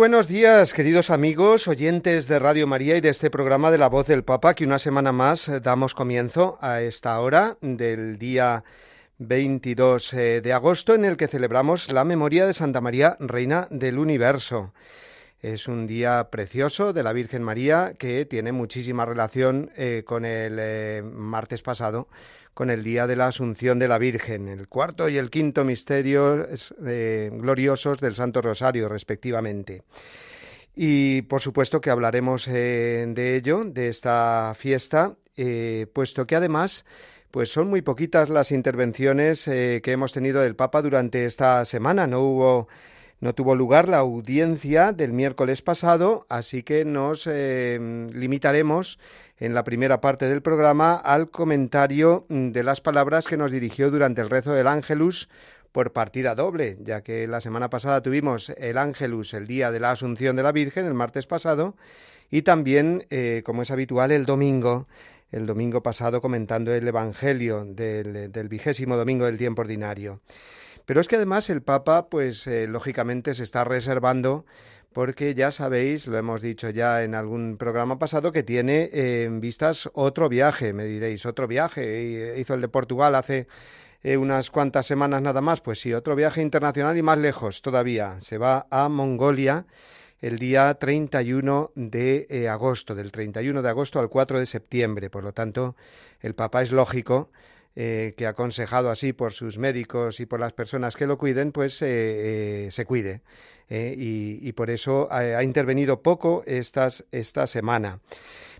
Buenos días, queridos amigos, oyentes de Radio María y de este programa de La Voz del Papa, que una semana más eh, damos comienzo a esta hora del día 22 eh, de agosto, en el que celebramos la memoria de Santa María, Reina del Universo. Es un día precioso de la Virgen María que tiene muchísima relación eh, con el martes pasado, con el día de la Asunción de la Virgen, el cuarto y el quinto misterio eh, gloriosos del Santo Rosario, respectivamente. Y por supuesto que hablaremos eh, de ello, de esta fiesta, eh, puesto que además pues son muy poquitas las intervenciones que hemos tenido del Papa durante esta semana. No hubo no tuvo lugar la audiencia del miércoles pasado, así que nos limitaremos en la primera parte del programa al comentario de las palabras que nos dirigió durante el rezo del Ángelus por partida doble, ya que la semana pasada tuvimos el Ángelus el día de la Asunción de la Virgen, el martes pasado, y también, eh, como es habitual, el domingo, el domingo pasado comentando el Evangelio del, vigésimo domingo del tiempo ordinario. Pero es que además el Papa, pues eh, lógicamente se está reservando porque ya sabéis, lo hemos dicho ya en algún programa pasado, que tiene en vistas otro viaje, me diréis, otro viaje. Hizo el de Portugal hace eh, unas cuantas semanas nada más, pues sí, otro viaje internacional y más lejos todavía. Se va a Mongolia el día 31 de eh, agosto, del 31 de agosto al 4 de septiembre. Por lo tanto, el Papa es lógico eh, que aconsejado así por sus médicos y por las personas que lo cuiden, pues se cuide. Eh, y, por eso ha, intervenido poco esta semana.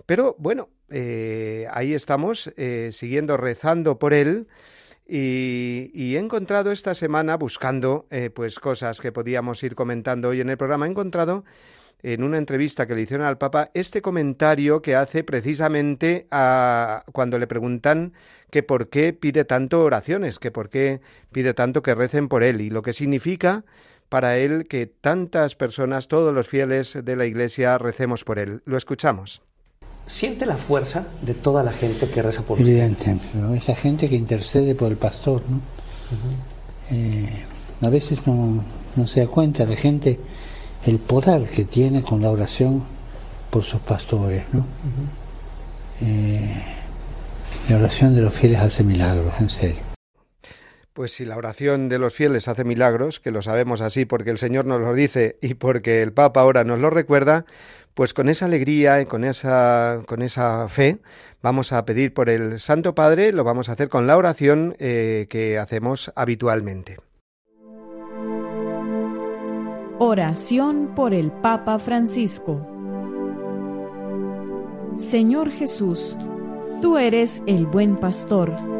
Pero bueno, eh, ahí estamos, eh, siguiendo rezando por él. Y, he encontrado esta semana, buscando pues cosas que podíamos ir comentando hoy en el programa, he encontrado en una entrevista que le hicieron al Papa este comentario que hace precisamente a, cuando le preguntan que por qué pide tanto oraciones, que por qué pide tanto que recen por él y lo que significa para él que tantas personas, todos los fieles de la Iglesia, recemos por él. Lo escuchamos. ¿Siente la fuerza de toda la gente que reza por Evidente, pero esa gente que intercede por el pastor, ¿no? Eh, a veces no, se da cuenta la gente el poder que tiene con la oración por sus pastores, ¿no? Eh, la oración de los fieles hace milagros, en serio. Pues si la oración de los fieles hace milagros, que lo sabemos así porque el Señor nos lo dice y porque el Papa ahora nos lo recuerda, pues con esa alegría y con esa, con esa fe vamos a pedir por el Santo Padre, lo vamos a hacer con la oración eh, que hacemos habitualmente. Oración por el Papa Francisco. Señor Jesús, tú eres el buen pastor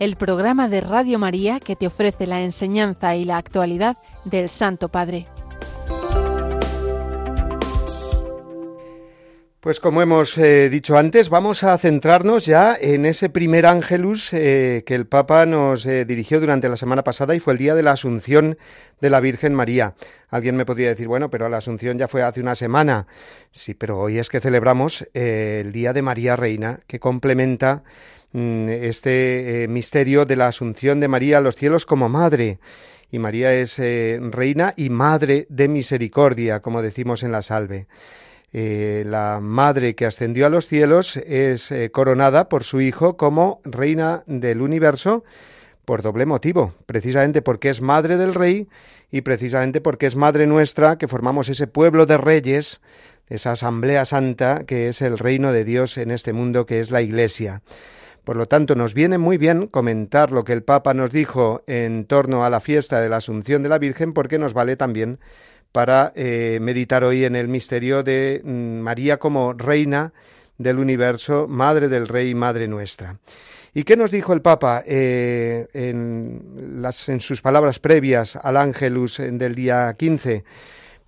el programa de Radio María que te ofrece la enseñanza y la actualidad del Santo Padre. Pues como hemos eh, dicho antes, vamos a centrarnos ya en ese primer ángelus eh, que el Papa nos eh, dirigió durante la semana pasada y fue el día de la Asunción de la Virgen María. Alguien me podría decir, bueno, pero la Asunción ya fue hace una semana. Sí, pero hoy es que celebramos el Día de María Reina, que complementa mm, este misterio de la Asunción de María a los cielos como madre. Y María es reina y madre de misericordia, como decimos en la salve. Eh, la madre que ascendió a los cielos es eh, coronada por su hijo como reina del universo por doble motivo, precisamente porque es madre del rey y precisamente porque es madre nuestra que formamos ese pueblo de reyes, esa asamblea santa que es el reino de Dios en este mundo que es la Iglesia. Por lo tanto, nos viene muy bien comentar lo que el Papa nos dijo en torno a la fiesta de la Asunción de la Virgen porque nos vale también para eh, meditar hoy en el misterio de mm, María como reina del universo, madre del Rey y madre nuestra. ¿Y qué nos dijo el Papa eh, en, las, en, sus palabras previas al Ángelus del día 15?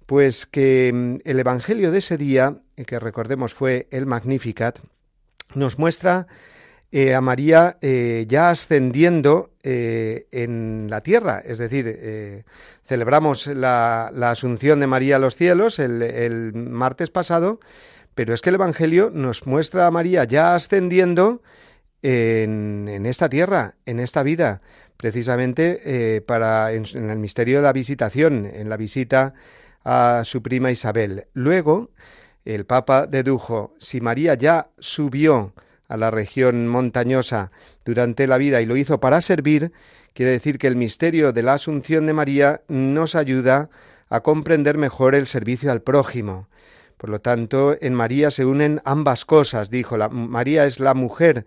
Pues que mm, el Evangelio de ese día, que recordemos fue el Magnificat, nos muestra eh, a María eh, ya ascendiendo eh, en la tierra, es decir, celebramos la, asunción de María a los cielos el, martes pasado, pero es que el Evangelio nos muestra a María ya ascendiendo en, esta tierra, en esta vida, precisamente para en, en el misterio de la visitación, en la visita a su prima Isabel. Luego, el Papa dedujo, si María ya subió a la región montañosa durante la vida y lo hizo para servir, quiere decir que el misterio de la Asunción de María nos ayuda a comprender mejor el servicio al prójimo. Por lo tanto, en María se unen ambas cosas, dijo. La, María es la mujer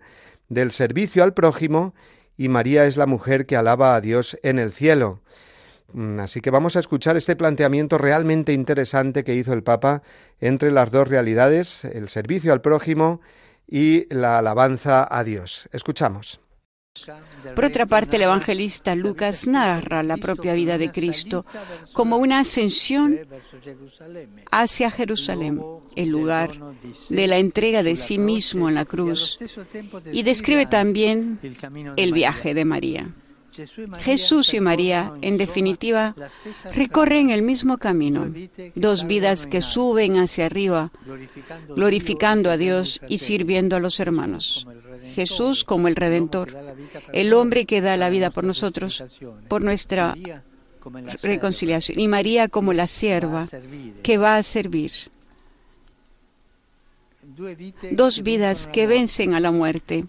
del servicio al prójimo y María es la mujer que alaba a Dios en el cielo. Mm, así que vamos a escuchar este planteamiento realmente interesante que hizo el Papa entre las dos realidades, el servicio al prójimo y la alabanza a Dios. Escuchamos. Por otra parte, el evangelista Lucas narra la propia vida de Cristo como una ascensión hacia Jerusalén, el lugar de la entrega de sí mismo en la cruz, y describe también el viaje de María. Jesús y María, en definitiva, recorren el mismo camino, dos vidas que suben hacia arriba, glorificando a Dios y sirviendo a los hermanos. Jesús como el Redentor, el hombre que da la vida por nosotros, por nuestra reconciliación, y María como la sierva que va a servir. Dos vidas que vencen a la muerte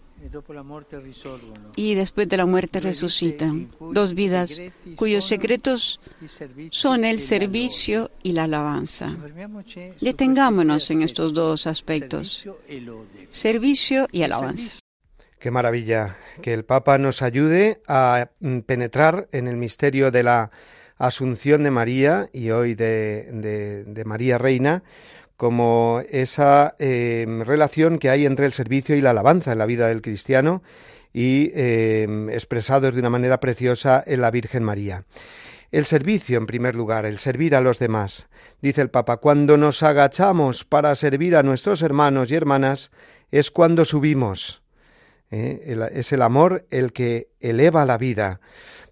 y después de la muerte resucitan. Dos vidas cuyos secretos son el servicio y la alabanza. Detengámonos en estos dos aspectos, servicio y alabanza. Qué maravilla que el Papa nos ayude a mm, penetrar en el misterio de la Asunción de María y hoy de, de María Reina como esa em, relación que hay entre el servicio y la alabanza en la vida del cristiano y eh, expresados de una manera preciosa en la Virgen María. El servicio, en primer lugar, el servir a los demás. Dice el Papa, cuando nos agachamos para servir a nuestros hermanos y hermanas, es cuando subimos. ¿eh? es el amor el que eleva la vida.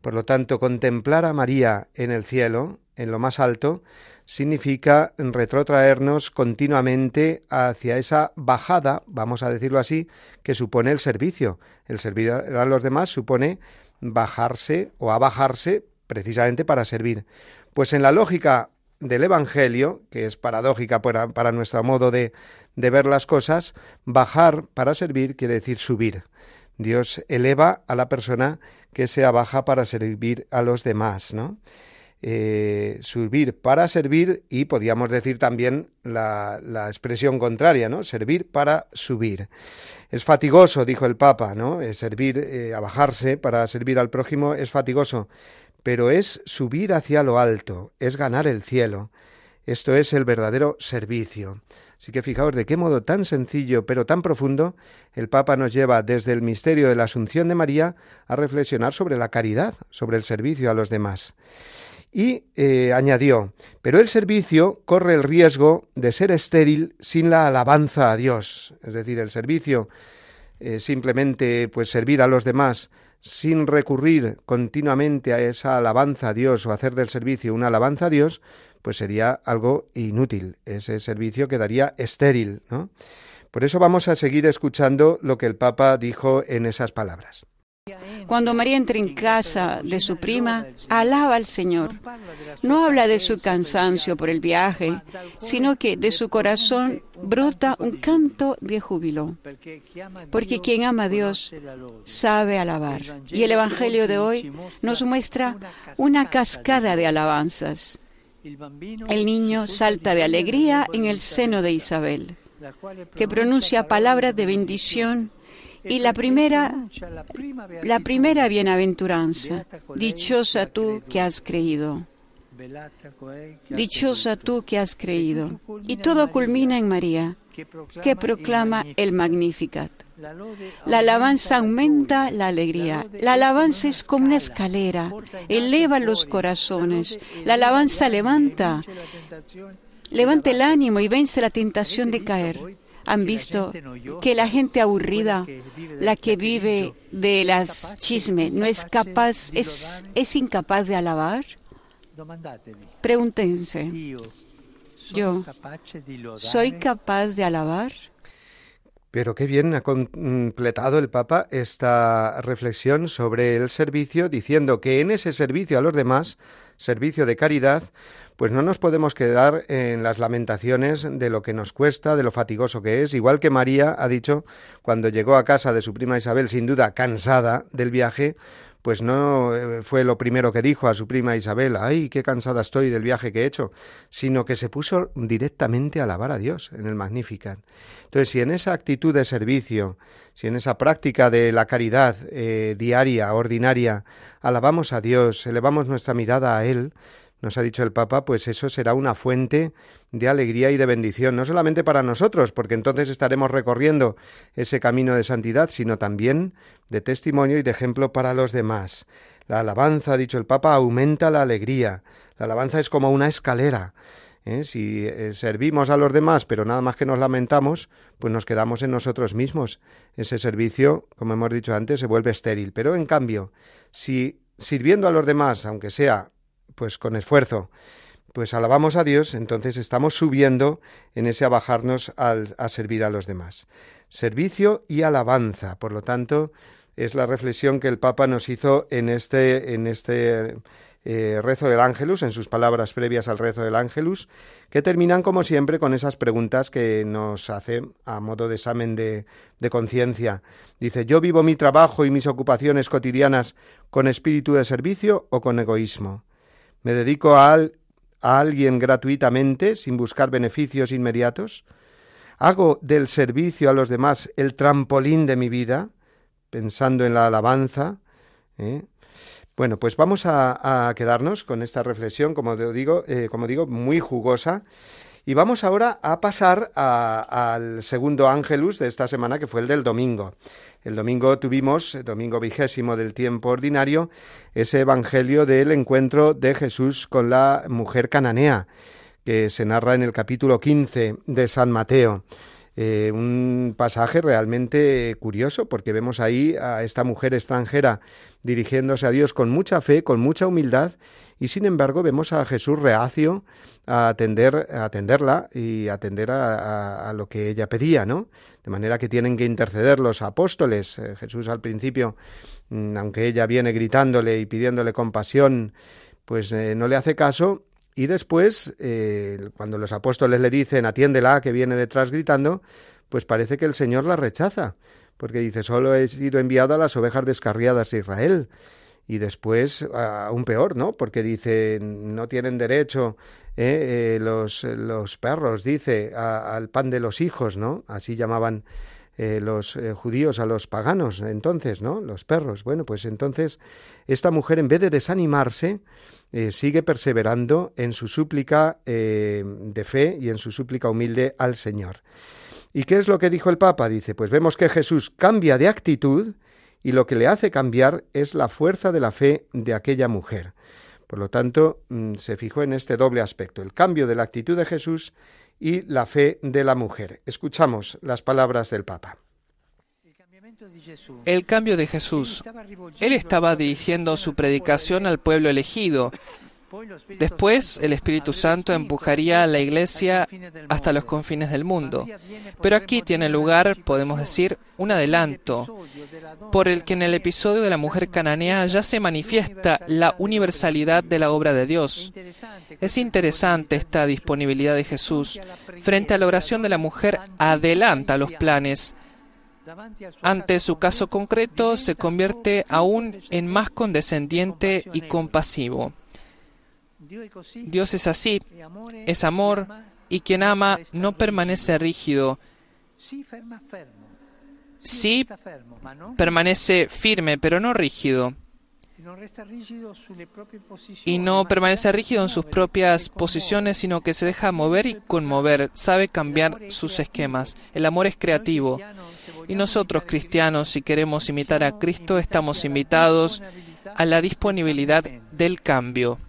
Por lo tanto, contemplar a María en el cielo, en lo más alto, significa retrotraernos continuamente hacia esa bajada, vamos a decirlo así, que supone el servicio. El servir a los demás supone bajarse o abajarse precisamente para servir. Pues en la lógica del Evangelio, que es paradójica para, nuestro modo de, de ver las cosas, bajar para servir quiere decir subir. Dios eleva a la persona que se abaja para servir a los demás, ¿no? Eh, servir para servir y podríamos decir también la, expresión contraria, ¿no? Servir para subir. Es fatigoso, dijo el Papa, ¿no? servir, eh, a bajarse para servir al prójimo es fatigoso, pero es subir hacia lo alto, es ganar el cielo. Esto es el verdadero servicio. Así que fijaos de qué modo tan sencillo pero tan profundo el Papa nos lleva desde el misterio de la Asunción de María a reflexionar sobre la caridad, sobre el servicio a los demás. Y eh, añadió, pero el servicio corre el riesgo de ser estéril sin la alabanza a Dios. Es decir, el servicio eh, simplemente pues servir a los demás sin recurrir continuamente a esa alabanza a Dios o hacer del servicio una alabanza a Dios, pues sería algo inútil. Ese servicio quedaría estéril, ¿no? Por eso vamos a seguir escuchando lo que el Papa dijo en esas palabras. Cuando María entra en casa de su prima, alaba al Señor. No habla de su cansancio por el viaje, sino que de su corazón brota un canto de júbilo. Porque quien ama a Dios sabe alabar. Y el Evangelio de hoy nos muestra una cascada de alabanzas. El niño salta de alegría en el seno de Isabel, que pronuncia palabras de bendición y la primera, la primera bienaventuranza, dichosa tú que has creído. Dichosa tú que has creído. Y todo culmina en María, que proclama el Magnificat. La alabanza aumenta la alegría. La alabanza es como una escalera, eleva los corazones. La alabanza levanta, levanta el ánimo y vence la tentación de caer han visto que la gente aburrida, la que vive de las chismes, no es capaz, es, es incapaz de alabar? Pregúntense, yo, ¿soy capaz de alabar? Pero qué bien ha completado el Papa esta reflexión sobre el servicio, diciendo que en ese servicio a los demás, servicio de caridad, pues no nos podemos quedar en las lamentaciones de lo que nos cuesta, de lo fatigoso que es, igual que María ha dicho cuando llegó a casa de su prima Isabel, sin duda cansada del viaje, pues no eh, fue lo primero que dijo a su prima Isabel, ay, qué cansada estoy del viaje que he hecho, sino que se puso directamente a alabar a Dios en el Magnificat. Entonces, si en esa actitud de servicio, si en esa práctica de la caridad eh, diaria, ordinaria, alabamos a Dios, elevamos nuestra mirada a Él, nos ha dicho el Papa, pues eso será una fuente de alegría y de bendición, no solamente para nosotros, porque entonces estaremos recorriendo ese camino de santidad, sino también de testimonio y de ejemplo para los demás. La alabanza, ha dicho el Papa, aumenta la alegría. La alabanza es como una escalera. ¿eh? Si eh, servimos a los demás, pero nada más que nos lamentamos, pues nos quedamos en nosotros mismos. Ese servicio, como hemos dicho antes, se vuelve estéril. Pero en cambio, si sirviendo a los demás, aunque sea pues con esfuerzo, pues alabamos a Dios, entonces estamos subiendo en ese abajarnos al, a servir a los demás. Servicio y alabanza, por lo tanto, es la reflexión que el Papa nos hizo en este, en este eh, rezo del Ángelus, en sus palabras previas al rezo del Ángelus, que terminan como siempre con esas preguntas que nos hace a modo de examen de, de conciencia. Dice, ¿yo vivo mi trabajo y mis ocupaciones cotidianas con espíritu de servicio o con egoísmo? ¿Me dedico a, alguien gratuitamente sin buscar beneficios inmediatos? ¿Hago del servicio a los demás el trampolín de mi vida, pensando en la alabanza? ¿Eh? Bueno, pues vamos a, quedarnos con esta reflexión, como digo, eh, como digo, muy jugosa. Y vamos ahora a pasar al segundo ángelus de esta semana, que fue el del domingo. El domingo tuvimos, el domingo vigésimo del tiempo ordinario, ese evangelio del encuentro de Jesús con la mujer cananea, que se narra en el capítulo 15 de San Mateo. Eh, pasaje realmente curioso porque vemos ahí a esta mujer extranjera dirigiéndose a Dios con mucha fe, con mucha humildad y sin embargo vemos a Jesús reacio a atender a atenderla y atender a, a, lo que ella pedía, ¿no? De manera que tienen que interceder los apóstoles. Eh, Jesús al principio, mm, aunque ella viene gritándole y pidiéndole compasión, pues eh, no le hace caso y después, eh, cuando los apóstoles le dicen atiéndela que viene detrás gritando, pues parece que el Señor la rechaza, porque dice solo he sido enviado a las ovejas descarriadas de Israel y después aún peor, ¿no? Porque dice, no tienen derecho eh, eh, los, los, perros, dice, al pan de los hijos, ¿no? Así llamaban eh, los judíos a los paganos entonces, ¿no? Los perros. Bueno, pues entonces esta mujer, en vez de desanimarse, sigue perseverando en su súplica de fe y en su súplica humilde al Señor. ¿Y qué es lo que dijo el Papa? Dice, pues vemos que Jesús cambia de actitud, y lo que le hace cambiar es la fuerza de la fe de aquella mujer. Por lo tanto, mm, se fijó en este doble aspecto, el cambio de la actitud de Jesús y la fe de la mujer. Escuchamos las palabras del Papa. El cambio de Jesús. Él estaba dirigiendo su predicación al pueblo elegido. Después el Espíritu Santo empujaría a la iglesia hasta los confines del mundo. Pero aquí tiene lugar, podemos decir, un adelanto, por el que en el episodio de la mujer cananea ya se manifiesta la universalidad de la obra de Dios. Es interesante esta disponibilidad de Jesús. Frente a la oración de la mujer, adelanta los planes ante su caso concreto se convierte aún en más condescendiente y compasivo. Dios es así, es amor, y quien ama no permanece rígido. Sí permanece firme, pero no rígido. Y no permanece rígido en sus propias posiciones, sino que se deja mover y conmover, sabe cambiar sus esquemas. El amor es creativo. Y nosotros, cristianos, si queremos imitar a Cristo, estamos invitados a la disponibilidad del cambio.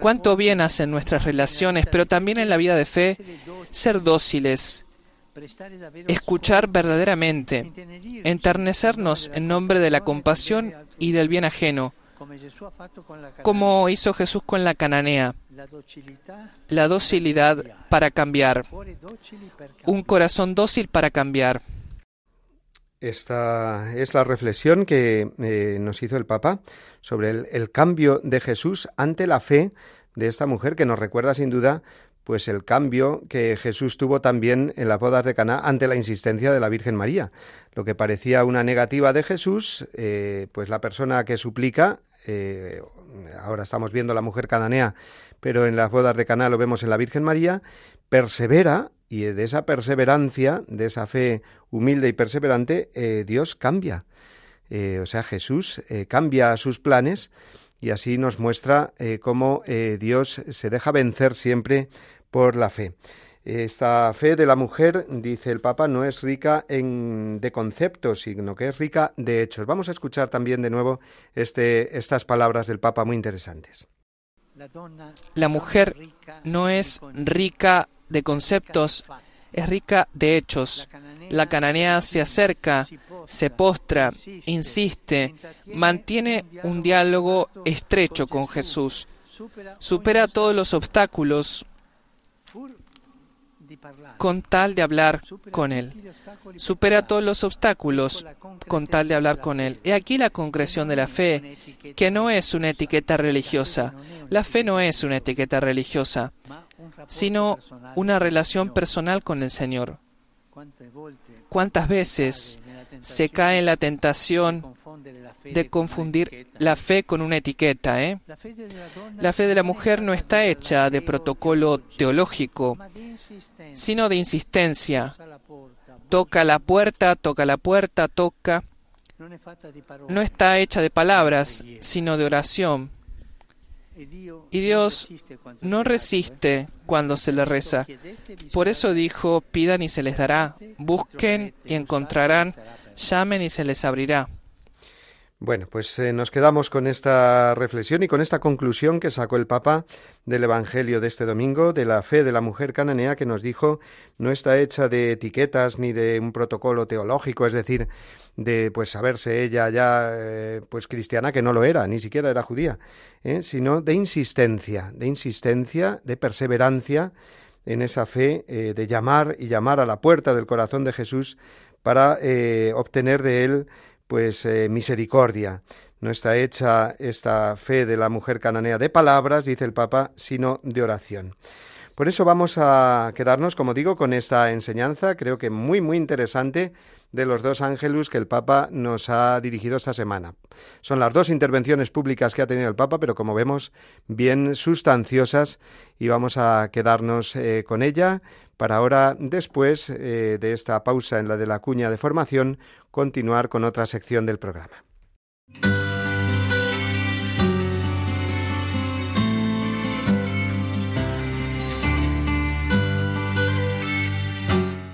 Cuánto bien hacen nuestras relaciones, pero también en la vida de fe, ser dóciles, escuchar verdaderamente, enternecernos en nombre de la compasión y del bien ajeno, como hizo Jesús con la cananea, la docilidad para cambiar, un corazón dócil para cambiar. Esta es la reflexión que eh, nos hizo el Papa sobre el cambio de Jesús ante la fe de esta mujer que nos recuerda sin duda pues el cambio que Jesús tuvo también en las bodas de Caná ante la insistencia de la Virgen María. Lo que parecía una negativa de Jesús, eh, pues la persona que suplica, eh, ahora estamos viendo la mujer cananea, pero en las bodas de Caná lo vemos en la Virgen María, persevera y de esa perseverancia, de esa fe humilde y perseverante, eh, Dios cambia. O sea, Jesús cambia sus planes y así nos muestra cómo Dios se deja vencer siempre por la fe. Esta fe de la mujer, dice el Papa, no es rica en, de conceptos, sino que es rica de hechos. Vamos a escuchar también de nuevo este, estas palabras del Papa muy interesantes. La mujer no es rica de conceptos, es rica de hechos. La cananea se acerca, se postra, insiste, mantiene un diálogo estrecho con Jesús, supera todos los obstáculos, con tal de hablar con Él. Supera todos los obstáculos con tal de hablar con Él. Y aquí la concreción de la fe, que no es una etiqueta religiosa. La fe no es una etiqueta religiosa, sino una relación personal con el Señor. ¿Cuántas veces se cae en la tentación de confundir la fe con una etiqueta. ¿eh? La fe de la mujer no está hecha de protocolo teológico, sino de insistencia. Toca la puerta, toca la puerta, toca. No está hecha de palabras, sino de oración. Y Dios no resiste cuando se le reza. Por eso dijo, pidan y se les dará, busquen y encontrarán, llamen y se les abrirá. Bueno, pues eh, nos quedamos con esta reflexión y con esta conclusión que sacó el Papa del Evangelio de este domingo, de la fe de la mujer cananea, que nos dijo no está hecha de etiquetas ni de un protocolo teológico, es decir, de pues saberse ella ya eh, pues cristiana que no lo era, ni siquiera era judía, ¿eh? sino de insistencia, de insistencia, de perseverancia en esa fe, de llamar y llamar a la puerta del corazón de Jesús para obtener de él pues eh, misericordia. No está hecha esta fe de la mujer cananea de palabras, dice el Papa, sino de oración. Por eso vamos a quedarnos, como digo, con esta enseñanza, creo que muy, muy interesante, de los dos ángelus que el Papa nos ha dirigido esta semana. Son las dos intervenciones públicas que ha tenido el Papa, pero como vemos, bien sustanciosas y vamos a quedarnos eh, con ella para ahora, después eh, de esta pausa en la de la cuña de formación, continuar con otra sección del programa.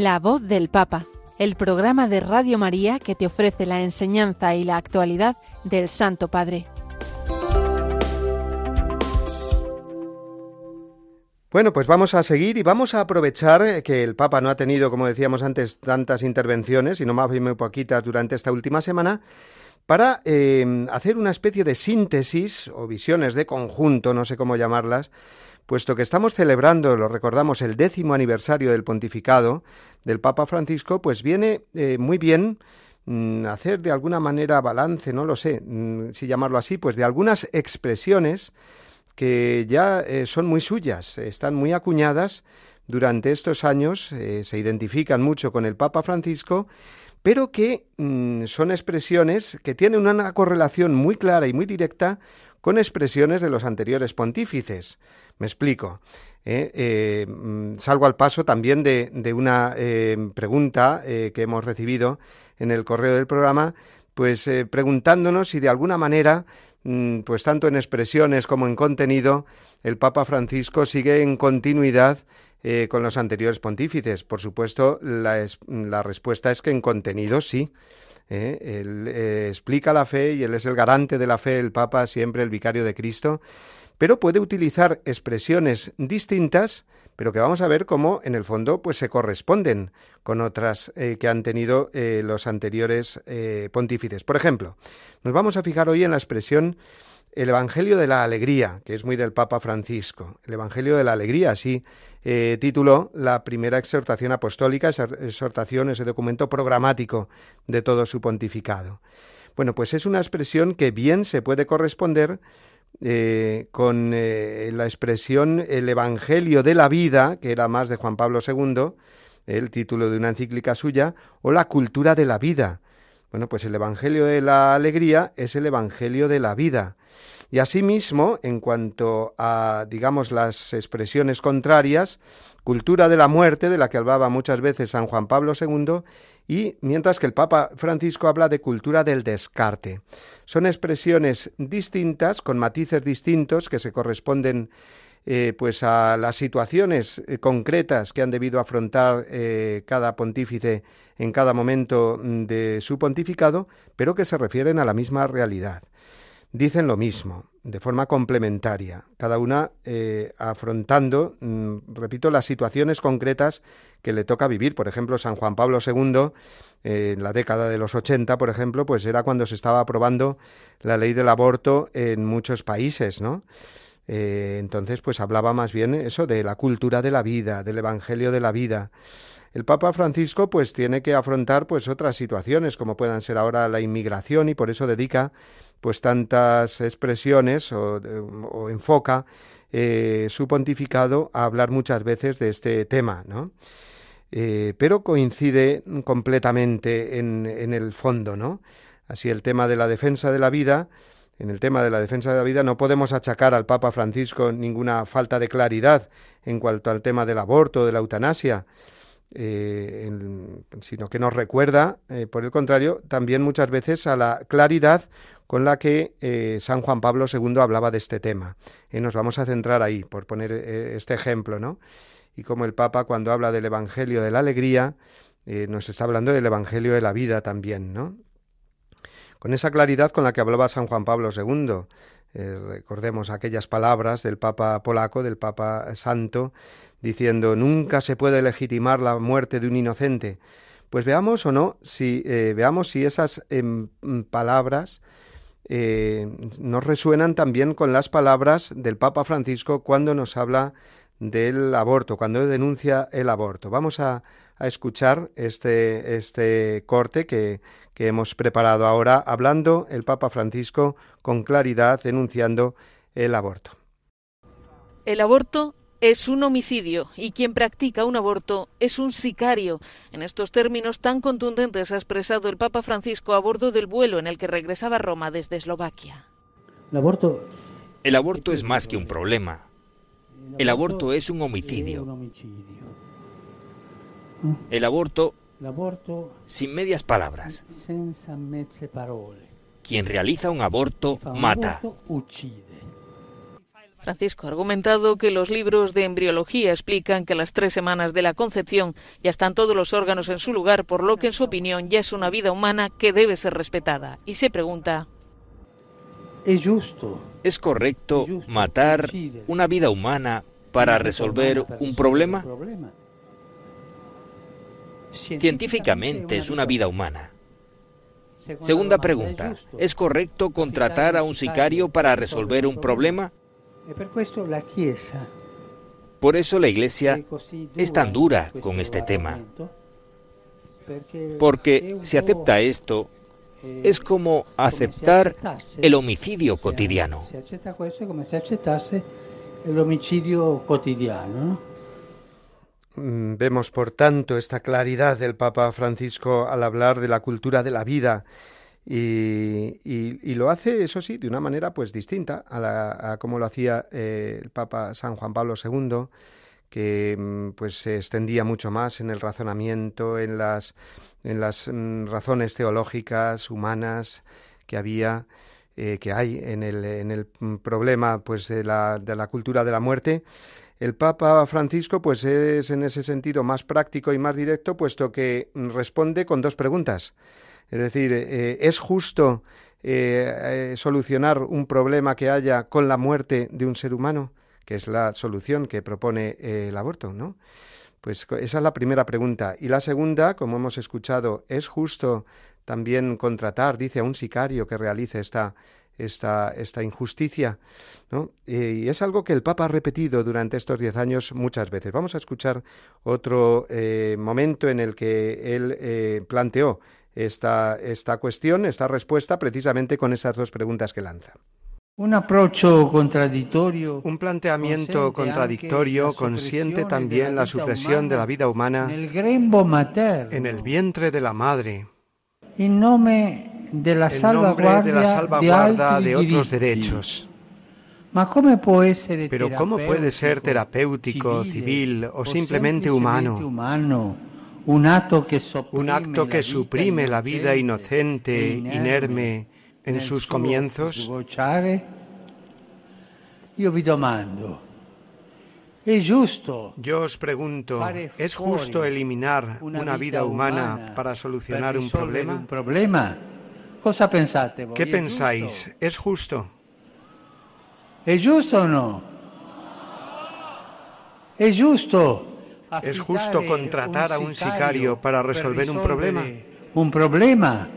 La voz del Papa, el programa de Radio María que te ofrece la enseñanza y la actualidad del Santo Padre. Bueno, pues vamos a seguir y vamos a aprovechar que el Papa no ha tenido, como decíamos antes, tantas intervenciones, sino más bien muy poquitas durante esta última semana, para eh, hacer una especie de síntesis o visiones de conjunto, no sé cómo llamarlas, puesto que estamos celebrando, lo recordamos, el décimo aniversario del pontificado del Papa Francisco, pues viene eh, muy bien mm, hacer de alguna manera balance, no lo sé mm, si llamarlo así, pues de algunas expresiones que ya eh, son muy suyas, están muy acuñadas. Durante estos años, eh, se identifican mucho con el Papa Francisco, pero que mm, son expresiones que tienen una correlación muy clara y muy directa con expresiones de los anteriores pontífices. Me explico. ¿eh? Eh, mm, salgo al paso también de, una eh, pregunta que hemos recibido en el correo del programa, pues preguntándonos si de alguna manera, mm, pues tanto en expresiones como en contenido, el Papa Francisco sigue en continuidad con los anteriores pontífices. Por supuesto, la, la respuesta es que en contenido sí. Él explica la fe y él es el garante de la fe, el Papa, siempre el vicario de Cristo pero puede utilizar expresiones distintas, pero que vamos a ver cómo en el fondo pues se corresponden con otras eh, que han tenido eh, los anteriores eh, pontífices. Por ejemplo, nos vamos a fijar hoy en la expresión el Evangelio de la Alegría, que es muy del Papa Francisco. El Evangelio de la Alegría, así tituló la primera exhortación apostólica, esa exhortación, ese documento programático de todo su pontificado. Bueno, pues es una expresión que bien se puede corresponder eh, con eh, la expresión el Evangelio de la vida, que era más de Juan Pablo II, el título de una encíclica suya, o la cultura de la vida. Bueno, pues el Evangelio de la alegría es el Evangelio de la vida. Y asimismo, en cuanto a, digamos, las expresiones contrarias, cultura de la muerte, de la que hablaba muchas veces San Juan Pablo II, y mientras que el Papa Francisco habla de cultura del descarte. Son expresiones distintas, con matices distintos que se corresponden eh, pues a las situaciones eh, concretas que han debido afrontar eh, cada pontífice en cada momento mm, de su pontificado, pero que se refieren a la misma realidad dicen lo mismo, de forma complementaria, cada una eh, afrontando, mm, repito, las situaciones concretas que le toca vivir. Por ejemplo, San Juan Pablo II, eh, en la década de los 80, por ejemplo, pues era cuando se estaba aprobando la ley del aborto en muchos países, ¿no? Eh, entonces, pues hablaba más bien eso de la cultura de la vida, del evangelio de la vida. El Papa Francisco pues tiene que afrontar pues otras situaciones como puedan ser ahora la inmigración y por eso dedica pues tantas expresiones o, enfoca eh, su pontificado a hablar muchas veces de este tema, ¿no? Eh, pero coincide completamente en, el fondo, ¿no? Así el tema de la defensa de la vida, en el tema de la defensa de la vida no podemos achacar al Papa Francisco ninguna falta de claridad en cuanto al tema del aborto, de la eutanasia, eh, sino que nos recuerda, por el contrario, también muchas veces a la claridad con la que eh, San Juan Pablo II hablaba de este tema. Nos vamos a centrar ahí, por poner eh, este ejemplo, ¿no? Y como el Papa, cuando habla del Evangelio de la Alegría, eh, nos está hablando del Evangelio de la vida también, ¿no? Con esa claridad con la que hablaba San Juan Pablo II, recordemos aquellas palabras del Papa polaco, del Papa Santo, diciendo, nunca se puede legitimar la muerte de un inocente. Pues veamos o no, si veamos si esas em, palabras eh, nos resuenan también con las palabras del Papa Francisco cuando nos habla del aborto, cuando denuncia el aborto. Vamos a, escuchar este, este corte que, que hemos preparado ahora, hablando el Papa Francisco con claridad, denunciando el aborto. El aborto es un homicidio y quien practica un aborto es un sicario. En estos términos tan contundentes ha expresado el Papa Francisco a bordo del vuelo en el que regresaba a Roma desde Eslovaquia. El aborto es más que un problema. El aborto es un homicidio. El aborto, sin medias palabras. Quien realiza un aborto mata. Francisco ha argumentado que los libros de embriología explican que a las tres semanas de la concepción ya están todos los órganos en su lugar, por lo que en su opinión ya es una vida humana que debe ser respetada. Y se pregunta... ¿Es justo? ¿Es correcto matar una vida humana para resolver un problema? Científicamente es una vida humana. Segunda pregunta, ¿es correcto contratar a un sicario para resolver un problema? Por eso la Iglesia es tan dura con este tema, porque si acepta esto, es como aceptar el homicidio cotidiano. Mm, vemos, por tanto, esta claridad del Papa Francisco al hablar de la cultura de la vida y, lo hace, eso sí, de una manera pues distinta a, como lo hacía eh, el Papa San Juan Pablo II, que mm, pues se extendía mucho más en el razonamiento, en las, en las mm, razones teológicas, humanas que había, eh, que hay en el, en el mm, problema pues de la, de la cultura de la muerte. El Papa Francisco pues es en ese sentido más práctico y más directo, puesto que responde con dos preguntas. Es decir, eh, ¿es justo eh, eh, solucionar un problema que haya con la muerte de un ser humano? Que es la solución que propone el aborto, ¿no? Pues esa es la primera pregunta. Y la segunda, como hemos escuchado, ¿es justo también contratar, dice, a un sicario que realice esta, esta, esta injusticia? ¿no? Y es algo que el Papa ha repetido durante estos diez años muchas veces. Vamos a escuchar otro momento en el que él planteó esta, esta cuestión, esta respuesta, precisamente con esas dos preguntas que lanza. Un contradictorio. Un planteamiento contradictorio consiente también la supresión de la vida humana en el vientre de la madre. En nombre de la salvaguarda de, otros derechos. Pero ¿cómo puede ser terapéutico, civil o simplemente humano? Un acto que, suprime la vida inocente, inerme en sus comienzos? Yo os pregunto, ¿es justo eliminar una vida humana para solucionar un problema? ¿Qué pensáis? ¿Es justo? ¿Es justo o no? ¿Es justo? ¿Es justo contratar a un sicario para resolver un problema? Un problema.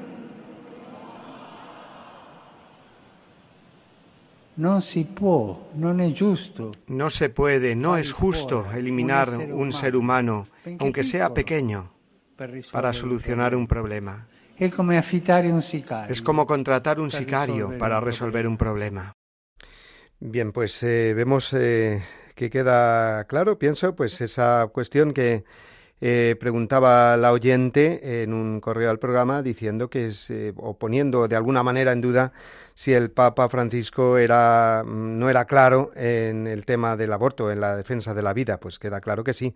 No se puede, no es justo. No se puede, no es justo eliminar un ser humano, aunque sea pequeño, para solucionar un problema. Es como contratar un sicario para resolver un problema. Bien, pues eh, vemos eh, que queda claro, pienso, pues esa cuestión que eh, preguntaba la oyente en un correo al programa diciendo que es, eh, o poniendo de alguna manera en duda si el Papa Francisco era mm, no era claro en el tema del aborto, en la defensa de la vida, pues queda claro que sí.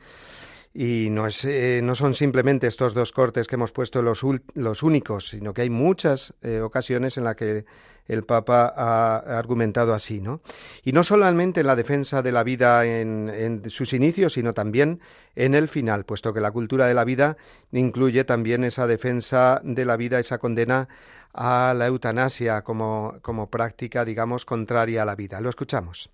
Y no, es, eh, no son simplemente estos dos cortes que hemos puesto los, los únicos, sino que hay muchas ocasiones en las que el Papa ha argumentado así, ¿no? Y no solamente en la defensa de la vida en, sus inicios, sino también en el final, puesto que la cultura de la vida incluye también esa defensa de la vida, esa condena a la eutanasia como, como práctica, digamos, contraria a la vida. Lo escuchamos.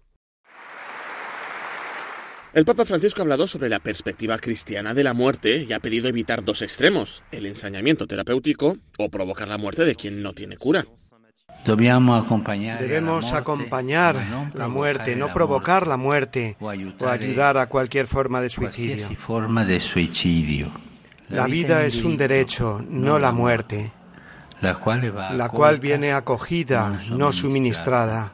El Papa Francisco ha hablado sobre la perspectiva cristiana de la muerte y ha pedido evitar dos extremos, el ensañamiento terapéutico o provocar la muerte de quien no tiene cura. Debemos acompañar la muerte, no provocar la muerte o ayudar a cualquier forma de suicidio. La vida es un derecho, no la muerte, la cual viene acogida, no suministrada.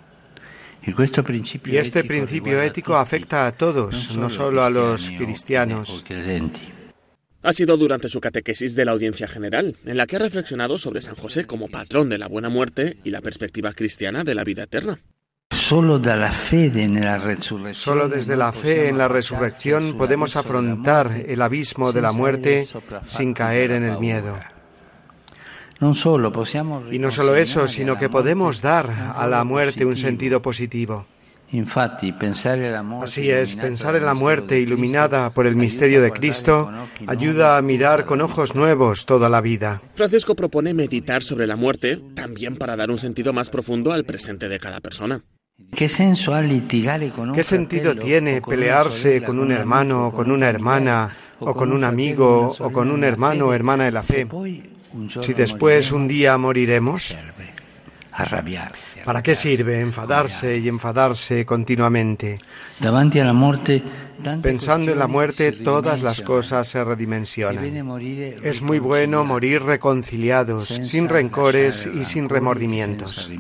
Y este principio ético afecta a todos, no solo a los cristianos. Ha sido durante su catequesis de la Audiencia General, en la que ha reflexionado sobre San José como patrón de la buena muerte y la perspectiva cristiana de la vida eterna. Solo desde la fe en la resurrección podemos afrontar el abismo de la muerte sin caer en el miedo. Y no solo eso, sino que podemos dar a la muerte un sentido positivo. Así es, pensar en la muerte iluminada por el misterio de Cristo ayuda a mirar con ojos nuevos toda la vida. Francisco propone meditar sobre la muerte también para dar un sentido más profundo al presente de cada persona. ¿Qué sentido tiene pelearse con un hermano o con una hermana o con un amigo o con un hermano o hermana de la fe si después un día moriremos? ¿Para qué sirve enfadarse y enfadarse continuamente? Pensando en la muerte, todas las cosas se redimensionan. Es muy bueno morir reconciliados, sin rencores y sin remordimientos.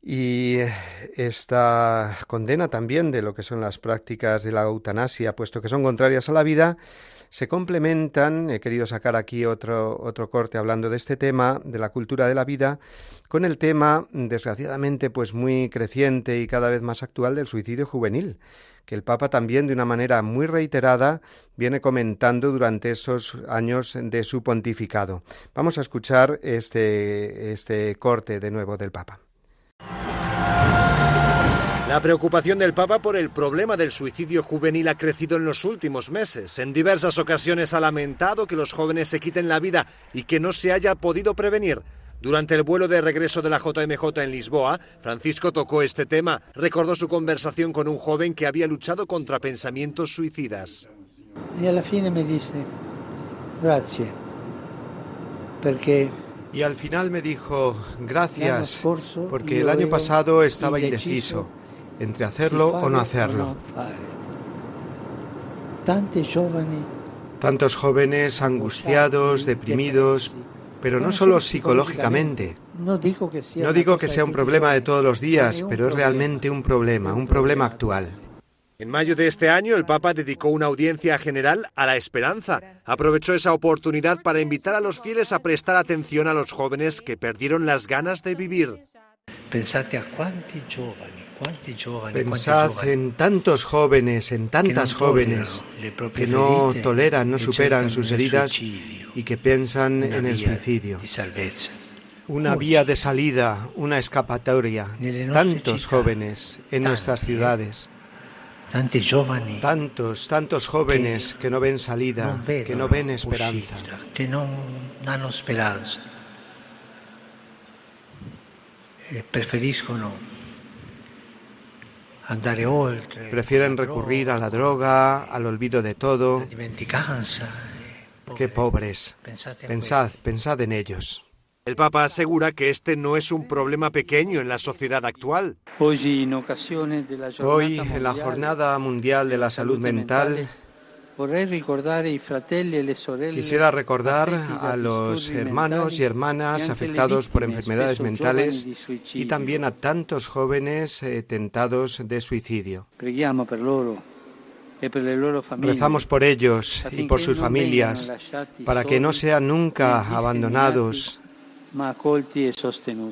Y esta condena también de lo que son las prácticas de la eutanasia, puesto que son contrarias a la vida, se complementan, he querido sacar aquí otro, otro corte hablando de este tema, de la cultura de la vida, con el tema, desgraciadamente, pues muy creciente y cada vez más actual del suicidio juvenil que el Papa también de una manera muy reiterada viene comentando durante esos años de su pontificado. Vamos a escuchar este, este corte de nuevo del Papa. La preocupación del Papa por el problema del suicidio juvenil ha crecido en los últimos meses. En diversas ocasiones ha lamentado que los jóvenes se quiten la vida y que no se haya podido prevenir. Durante el vuelo de regreso de la JMJ en Lisboa, Francisco tocó este tema. Recordó su conversación con un joven que había luchado contra pensamientos suicidas. Y a la me dice, gracias, porque y al final me dijo, gracias, porque el año pasado estaba indeciso entre hacerlo o no hacerlo. Tantos jóvenes angustiados, deprimidos, pero no solo psicológicamente. No digo que sea un problema de todos los días, pero es realmente un problema, un problema actual. En mayo de este año, el Papa dedicó una audiencia general a la esperanza. Aprovechó esa oportunidad para invitar a los fieles a prestar atención a los jóvenes que perdieron las ganas de vivir. Pensad en tantos jóvenes, en tantas jóvenes que no toleran, no superan sus heridas y que piensan en el suicidio. Una vía de salida, una escapatoria. Tantos jóvenes en nuestras ciudades. Tantos, tantos jóvenes que no ven salida, que no ven esperanza. Que no dan esperanza. Eh, Prefieren recurrir a la droga, al olvido de todo. Qué pobres. Pensad, pensad en ellos. El Papa asegura que este no es un problema pequeño en la sociedad actual. Hoy, en la Jornada Mundial de la Salud Mental, Quisiera recordar a los hermanos y hermanas afectados por enfermedades mentales y también a tantos jóvenes eh, tentados de suicidio. E Rezamos por ellos y por sus familias para que no sean nunca abandonados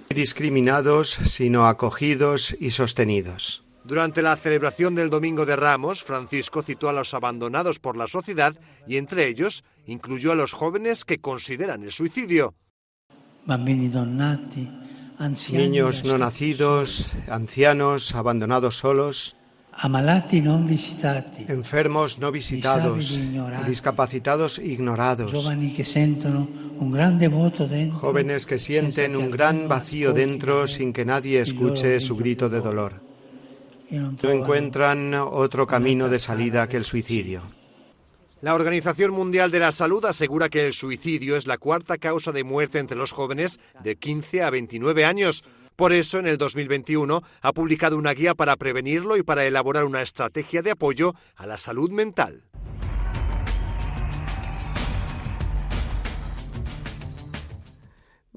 discriminados, sino acogidos y sostenidos. Durante la celebración del Domingo de Ramos, Francisco citó a los abandonados por la sociedad y entre ellos incluyó a los jóvenes que consideran el suicidio. Niños no nacidos, ancianos abandonados solos, enfermos no visitados, discapacitados ignorados, jóvenes que sienten un gran vacío dentro sin que nadie escuche su grito de dolor. No encuentran otro camino de salida que el suicidio. La Organización Mundial de la Salud asegura que el suicidio es la cuarta causa de muerte entre los jóvenes de 15 a 29 años. Por eso, en el 2021 ha publicado una guía para prevenirlo y para elaborar una estrategia de apoyo a la salud mental.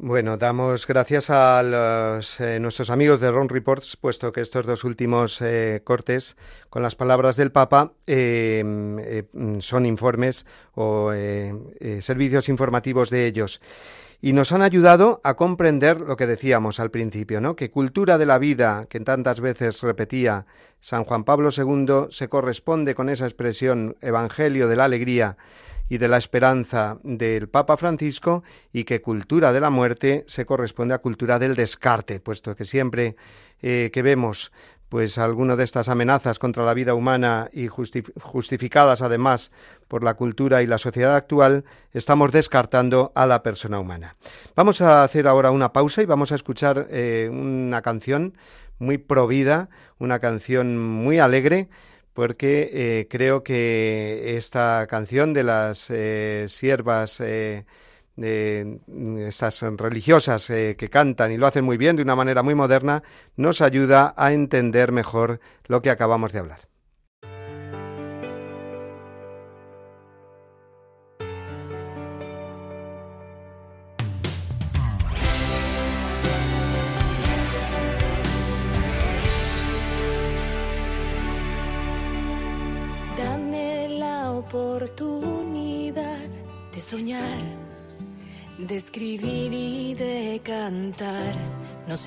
Bueno, damos gracias a eh, nuestros amigos de Ron Reports, puesto que estos dos últimos eh, cortes con las palabras del Papa eh, son informes o servicios informativos de ellos. Y nos han ayudado a comprender lo que decíamos al principio, ¿no? Que cultura de la vida, que tantas veces repetía San Juan Pablo II, se corresponde con esa expresión Evangelio de la Alegría y de la esperanza del Papa Francisco y que cultura de la muerte se corresponde a cultura del descarte, puesto que siempre eh, que vemos pues alguna de estas amenazas contra la vida humana y justificadas además por la cultura y la sociedad actual, estamos descartando a la persona humana. Vamos a hacer ahora una pausa y vamos a escuchar eh, una canción muy provida, una canción muy alegre porque eh, creo que esta canción de las eh, siervas, eh, estas religiosas que cantan y lo hacen muy bien de una manera muy moderna, nos ayuda a entender mejor lo que acabamos de hablar.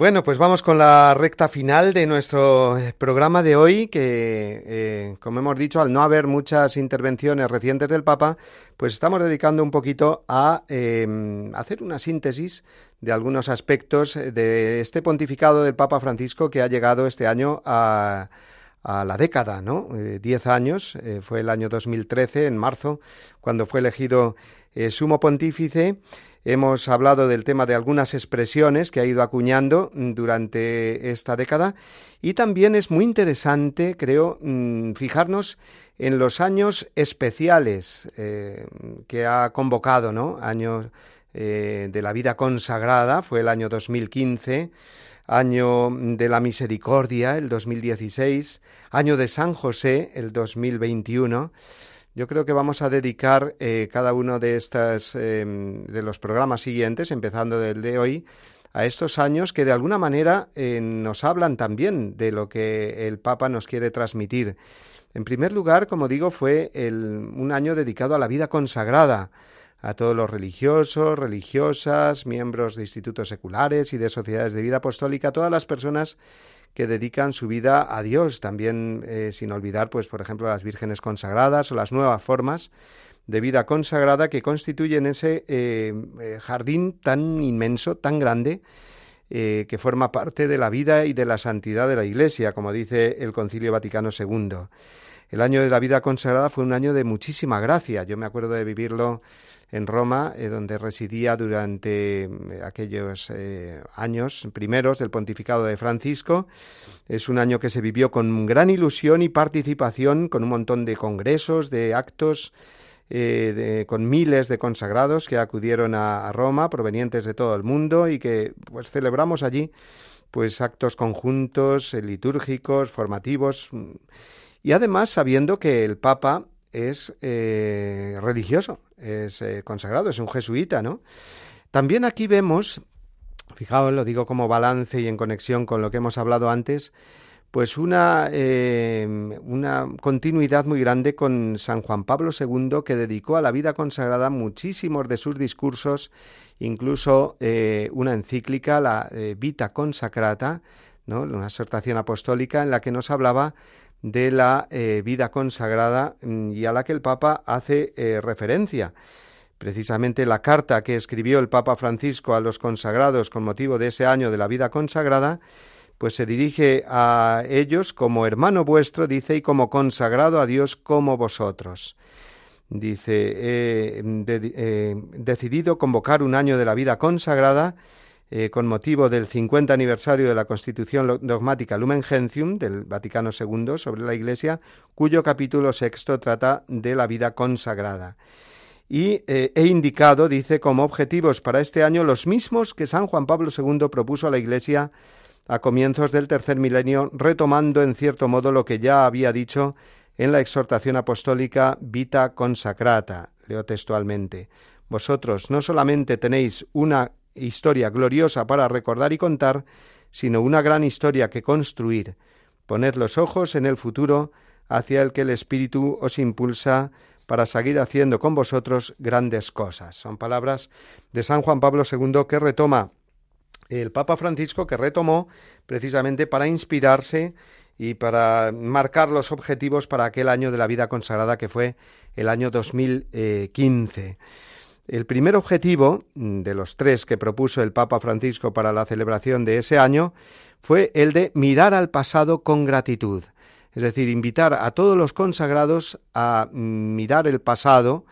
Bueno, pues vamos con la recta final de nuestro eh, programa de hoy, que, eh, como hemos dicho, al no haber muchas intervenciones recientes del Papa, pues estamos dedicando un poquito a em, hacer una síntesis de algunos aspectos de este pontificado del Papa Francisco que ha llegado este año a, a la década, ¿no? Eh, diez años, eh, fue el año 2013, en marzo, cuando fue elegido eh, sumo pontífice. Hemos hablado del tema de algunas expresiones que ha ido acuñando durante esta década y también es muy interesante, creo, mm, fijarnos en los años especiales que ha convocado, ¿no? Años de la vida consagrada, fue el año 2015 año de la misericordia, el 2016, año de San José, el 2021. Yo creo que vamos a dedicar eh, cada uno de estas em, de los programas siguientes, empezando del de hoy, a estos años que de alguna manera eh, nos hablan también de lo que el Papa nos quiere transmitir. En primer lugar, como digo, fue un año dedicado a la vida consagrada, a todos los religiosos, religiosas, miembros de institutos seculares y de sociedades de vida apostólica, todas las personas que dedican su vida a Dios, también eh, sin olvidar, pues, por ejemplo, las vírgenes consagradas o las nuevas formas de vida consagrada que constituyen ese eh, eh, jardín tan inmenso, tan grande, que forma parte de la vida y de la santidad de la Iglesia, como dice el Concilio Vaticano II. El año de la vida consagrada fue un año de muchísima gracia. Yo me acuerdo de vivirlo en Roma, eh, donde residía durante eh, aquellos eh, años primeros del pontificado de Francisco. Es un año que se vivió con gran ilusión y participación, con un montón de congresos, de actos, con miles de consagrados que acudieron a, Roma, provenientes de todo el mundo, y que pues celebramos allí pues actos conjuntos, litúrgicos, formativos, y además sabiendo que el Papa es religioso, es eh, consagrado, es un jesuita, ¿no? También aquí vemos, fijaos, lo digo como balance y en conexión con lo que hemos hablado antes, pues una, eh, una continuidad muy grande con San Juan Pablo II, que dedicó a la vida consagrada muchísimos de sus discursos, incluso eh, una encíclica, la Vita Consacrata, ¿no? una exhortación apostólica en la que nos hablaba de la eh, vida consagrada mm, y a la que el Papa hace eh, referencia. Precisamente la carta que escribió el Papa Francisco a los consagrados con motivo de ese año de la vida consagrada, pues se dirige a ellos como hermano vuestro, dice, y como consagrado a Dios como vosotros. Dice, he decidido convocar un año de la vida consagrada eh, con motivo del 50 aniversario de la Constitución dogmática Lumen Gentium del Vaticano II sobre la Iglesia, cuyo capítulo sexto trata de la vida consagrada. Y eh, he indicado, dice, como objetivos para este año los mismos que San Juan Pablo II propuso a la Iglesia a comienzos del tercer milenio, retomando en cierto modo lo que ya había dicho en la exhortación apostólica Vita Consacrata, leo textualmente. Vosotros no solamente tenéis una historia gloriosa para recordar y contar, sino una gran historia que construir. Poned los ojos en el futuro hacia el que el Espíritu os impulsa para seguir haciendo con vosotros grandes cosas. Son palabras de San Juan Pablo II que retoma el Papa Francisco, que retomó precisamente para inspirarse y para marcar los objetivos para aquel año de la vida consagrada que fue el año 2015. El primer objetivo mm, de los tres que propuso el Papa Francisco para la celebración de ese año fue el de mirar al pasado con gratitud, es decir, invitar a todos los consagrados a mm, mirar el pasado,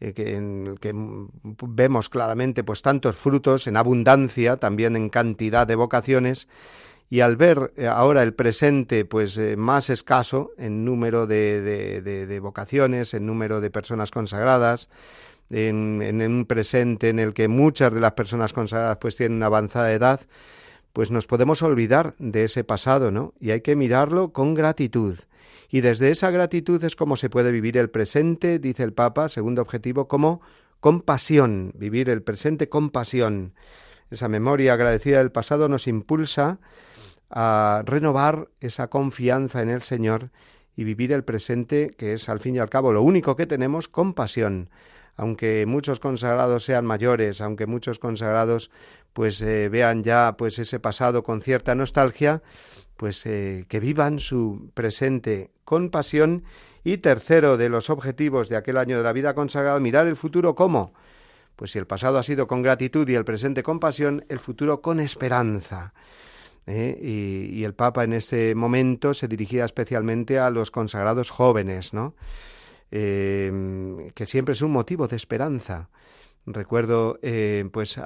eh, que, en el que mm, vemos claramente pues tantos frutos en abundancia, también en cantidad de vocaciones, y al ver eh, ahora el presente pues eh, más escaso en número de, de vocaciones, en número de personas consagradas, en, un presente en el que muchas de las personas consagradas pues tienen una avanzada edad, pues nos podemos olvidar de ese pasado, ¿no? Y hay que mirarlo con gratitud. Y desde esa gratitud es como se puede vivir el presente, dice el Papa, segundo objetivo, como compasión, vivir el presente con pasión. Esa memoria agradecida del pasado nos impulsa a renovar esa confianza en el Señor y vivir el presente, que es al fin y al cabo lo único que tenemos, con pasión, aunque muchos consagrados sean mayores, aunque muchos consagrados pues eh, vean ya pues ese pasado con cierta nostalgia, pues eh, que vivan su presente con pasión y tercero de los objetivos de aquel año de la vida consagrada, mirar el futuro cómo pues si el pasado ha sido con gratitud y el presente con pasión, el futuro con esperanza. ¿eh? y, el Papa en ese momento se dirigía especialmente a los consagrados jóvenes, ¿no? Eh, que siempre es un motivo de esperanza. Recuerdo, eh, pues,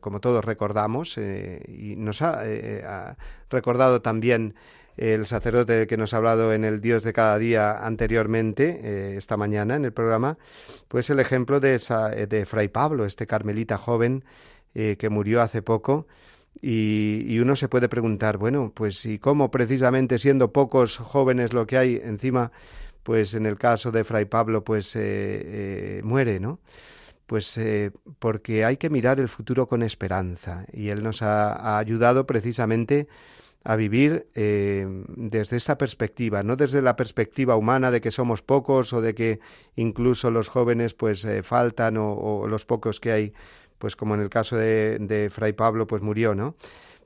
como todos recordamos, y nos ha, recordado también el sacerdote que nos ha hablado en el Dios de cada día anteriormente, esta mañana en el programa, pues el ejemplo de, de Fray Pablo, este carmelita joven que murió hace poco, y, uno se puede preguntar, bueno, pues ¿y cómo precisamente siendo pocos jóvenes lo que hay encima, pues en el caso de Fray Pablo, pues eh, eh, muere, ¿no? Pues eh, porque hay que mirar el futuro con esperanza y él nos ha, ayudado precisamente a vivir desde esta perspectiva, no desde la perspectiva humana de que somos pocos o de que incluso los jóvenes pues faltan o los pocos que hay pues como en el caso de, Fray Pablo, pues murió, ¿no?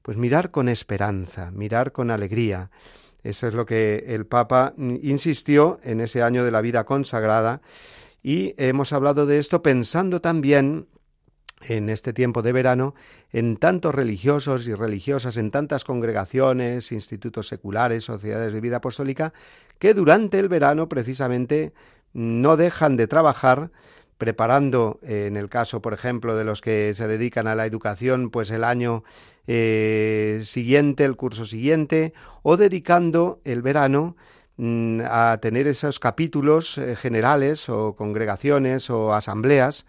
Pues mirar con esperanza, mirar con alegría. Eso es lo que el Papa insistió en ese año de la vida consagrada. Y hemos hablado de esto pensando también en este tiempo de verano en tantos religiosos y religiosas, en tantas congregaciones, institutos seculares, sociedades de vida apostólica, que durante el verano precisamente no dejan de trabajar preparando, eh, en el caso, por ejemplo, de los que se dedican a la educación, pues el año eh, siguiente, el curso siguiente, o dedicando el verano mm, a tener esos capítulos eh, generales o congregaciones o asambleas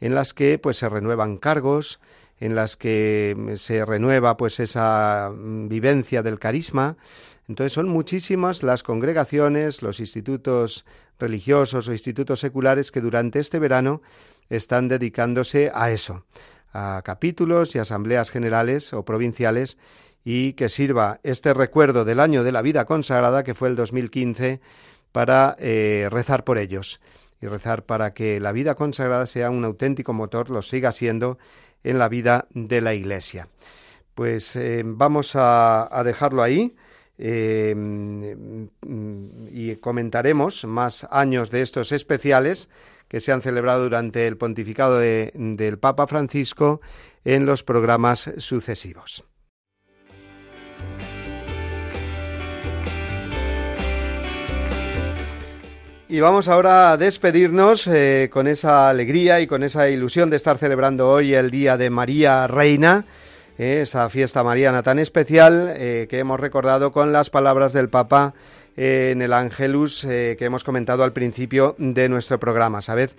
en las que pues se renuevan cargos, en las que mm, se renueva pues esa mm, vivencia del carisma. Entonces son muchísimas las congregaciones, los institutos religiosos o institutos seculares que durante este verano están dedicándose a eso, a capítulos y asambleas generales o provinciales y que sirva este recuerdo del año de la vida consagrada que fue el 2015 para eh, rezar por ellos y rezar para que la vida consagrada sea un auténtico motor, lo siga siendo en la vida de la Iglesia. Pues eh, vamos a dejarlo ahí. Eh, y comentaremos más años de estos especiales que se han celebrado durante el pontificado del Papa Francisco en los programas sucesivos. Y vamos ahora a despedirnos eh, con esa alegría y con esa ilusión de estar celebrando hoy el Día de María Reina. Eh, esa fiesta mariana tan especial eh, que hemos recordado con las palabras del Papa eh, en el Angelus que hemos comentado al principio de nuestro programa. Sabed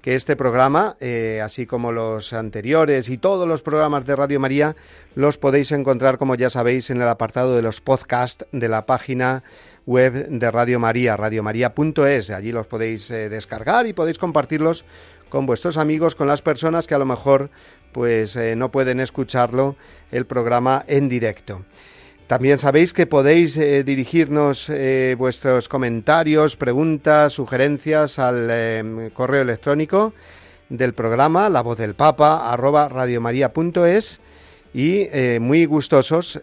que este programa, así como los anteriores y todos los programas de Radio María, los podéis encontrar, como ya sabéis, en el apartado de los podcasts de la página web de Radio María, radiomaria.es. Allí los podéis descargar y podéis compartirlos con vuestros amigos, con las personas que a lo mejor pues eh, no pueden escucharlo el programa en directo. También sabéis que podéis eh, dirigirnos eh, vuestros comentarios, preguntas, sugerencias al correo electrónico del programa La Voz del Papa arroba radiomaria.es y muy gustosos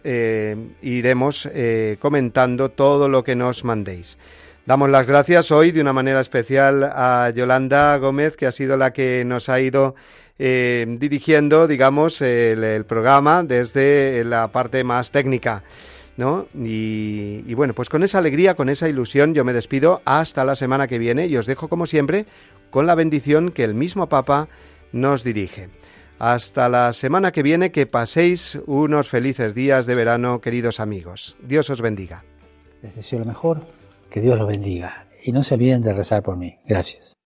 iremos comentando todo lo que nos mandéis. Damos las gracias hoy de una manera especial a Yolanda Gómez, que ha sido la que nos ha ido eh, dirigiendo, digamos, el, programa desde la parte más técnica. ¿No? Y, bueno, pues con esa alegría, con esa ilusión, yo me despido hasta la semana que viene y os dejo, como siempre, con la bendición que el mismo Papa nos dirige. Hasta la semana que viene, que paséis unos felices días de verano, queridos amigos. Dios os bendiga. Les deseo lo mejor, que Dios los bendiga. Y no se olviden de rezar por mí. Gracias.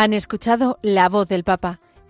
Han escuchado La voz del Papa,